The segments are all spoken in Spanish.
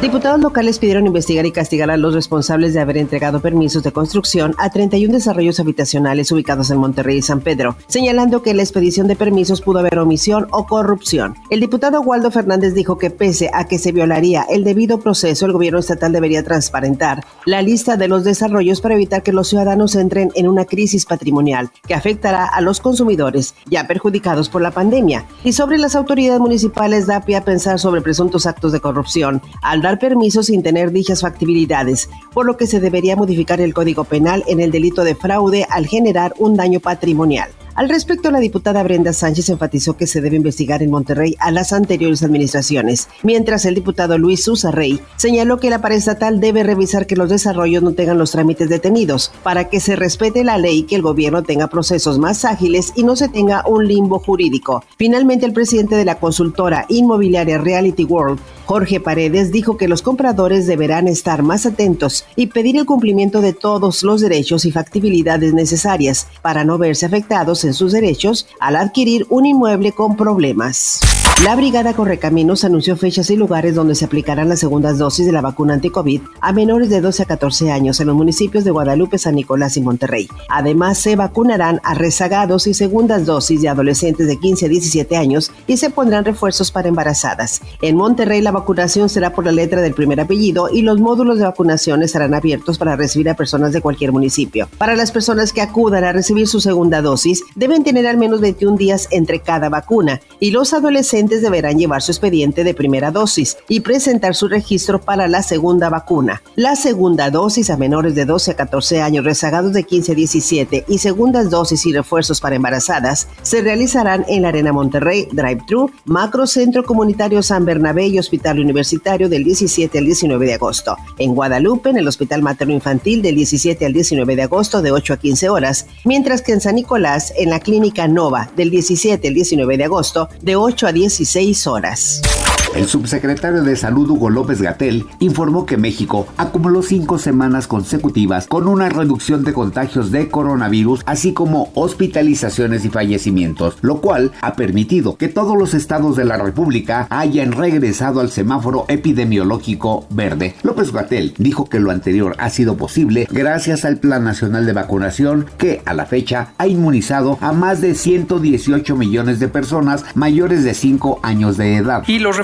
Diputados locales pidieron investigar y castigar a los responsables de haber entregado permisos de construcción a 31 desarrollos habitacionales ubicados en Monterrey y San Pedro, señalando que la expedición de permisos pudo haber omisión o corrupción. El diputado Waldo Fernández dijo que pese a que se violaría el debido proceso, el gobierno estatal debería transparentar la lista de los desarrollos para evitar que los ciudadanos entren en una crisis patrimonial que afectará a los consumidores ya perjudicados por la pandemia. Y sobre las autoridades municipales da pie a pensar sobre presuntos actos de corrupción. Al permisos sin tener dichas factibilidades, por lo que se debería modificar el Código Penal en el delito de fraude al generar un daño patrimonial. Al respecto, la diputada Brenda Sánchez enfatizó que se debe investigar en Monterrey a las anteriores administraciones, mientras el diputado Luis Susa Rey señaló que la paraestatal debe revisar que los desarrollos no tengan los trámites detenidos, para que se respete la ley que el gobierno tenga procesos más ágiles y no se tenga un limbo jurídico. Finalmente, el presidente de la consultora inmobiliaria Reality World, Jorge Paredes, dijo que los compradores deberán estar más atentos y pedir el cumplimiento de todos los derechos y factibilidades necesarias para no verse afectados sus derechos al adquirir un inmueble con problemas. La Brigada Correcaminos anunció fechas y lugares donde se aplicarán las segundas dosis de la vacuna anti-COVID a menores de 12 a 14 años en los municipios de Guadalupe, San Nicolás y Monterrey. Además, se vacunarán a rezagados y segundas dosis de adolescentes de 15 a 17 años y se pondrán refuerzos para embarazadas. En Monterrey, la vacunación será por la letra del primer apellido y los módulos de vacunación estarán abiertos para recibir a personas de cualquier municipio. Para las personas que acudan a recibir su segunda dosis, deben tener al menos 21 días entre cada vacuna y los adolescentes deberán llevar su expediente de primera dosis y presentar su registro para la segunda vacuna. La segunda dosis a menores de 12 a 14 años, rezagados de 15 a 17 y segundas dosis y refuerzos para embarazadas se realizarán en la Arena Monterrey, Drive-Thru, Macro Centro Comunitario San Bernabé y Hospital Universitario del 17 al 19 de agosto. En Guadalupe, en el Hospital Materno Infantil del 17 al 19 de agosto de 8 a 15 horas, mientras que en San Nicolás, en la Clínica Nova del 17 al 19 de agosto de 8 a 10 16 horas. El subsecretario de Salud Hugo López Gatel informó que México acumuló cinco semanas consecutivas con una reducción de contagios de coronavirus, así como hospitalizaciones y fallecimientos, lo cual ha permitido que todos los estados de la República hayan regresado al semáforo epidemiológico verde. López Gatel dijo que lo anterior ha sido posible gracias al Plan Nacional de Vacunación que a la fecha ha inmunizado a más de 118 millones de personas mayores de 5 años de edad. Y los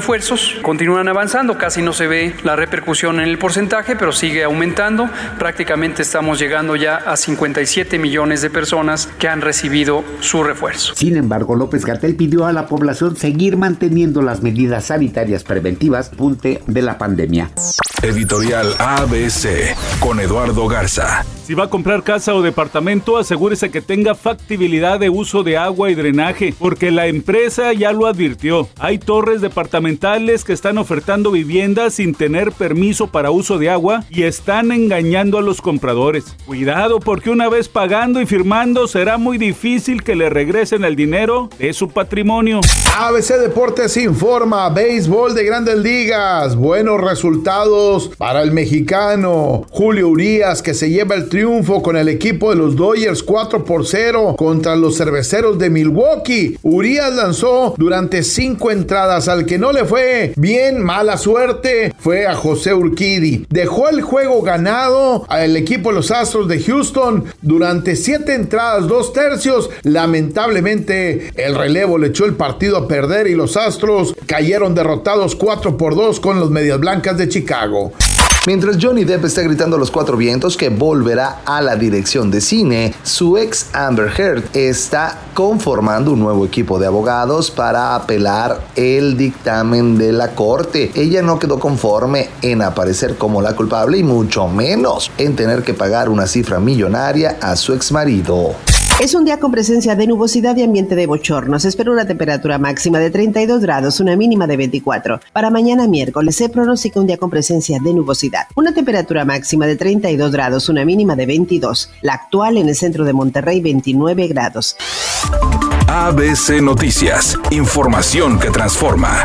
continúan avanzando, casi no se ve la repercusión en el porcentaje, pero sigue aumentando. Prácticamente estamos llegando ya a 57 millones de personas que han recibido su refuerzo. Sin embargo, López Gatel pidió a la población seguir manteniendo las medidas sanitarias preventivas punte de la pandemia. Editorial ABC con Eduardo Garza. Si va a comprar casa o departamento, asegúrese que tenga factibilidad de uso de agua y drenaje, porque la empresa ya lo advirtió. Hay torres departamentales que están ofertando viviendas sin tener permiso para uso de agua y están engañando a los compradores. Cuidado porque una vez pagando y firmando será muy difícil que le regresen el dinero de su patrimonio. ABC Deportes informa, béisbol de grandes ligas, buenos resultados para el mexicano Julio Urias que se lleva el triunfo con el equipo de los Dodgers 4 por 0 contra los cerveceros de Milwaukee. Urias lanzó durante cinco entradas. Al que no le fue bien, mala suerte, fue a José Urquidi. Dejó el juego ganado al equipo de los Astros de Houston durante siete entradas, dos tercios. Lamentablemente, el relevo le echó el partido a perder y los Astros cayeron derrotados 4 por 2 con los Medias Blancas de Chicago. Mientras Johnny Depp está gritando a los cuatro vientos que volverá a la dirección de cine, su ex Amber Heard está conformando un nuevo equipo de abogados para apelar el dictamen de la corte. Ella no quedó conforme en aparecer como la culpable y mucho menos en tener que pagar una cifra millonaria a su ex marido. Es un día con presencia de nubosidad y ambiente de bochorno. Se espera una temperatura máxima de 32 grados, una mínima de 24. Para mañana miércoles se pronostica un día con presencia de nubosidad. Una temperatura máxima de 32 grados, una mínima de 22. La actual en el centro de Monterrey, 29 grados. ABC Noticias. Información que transforma.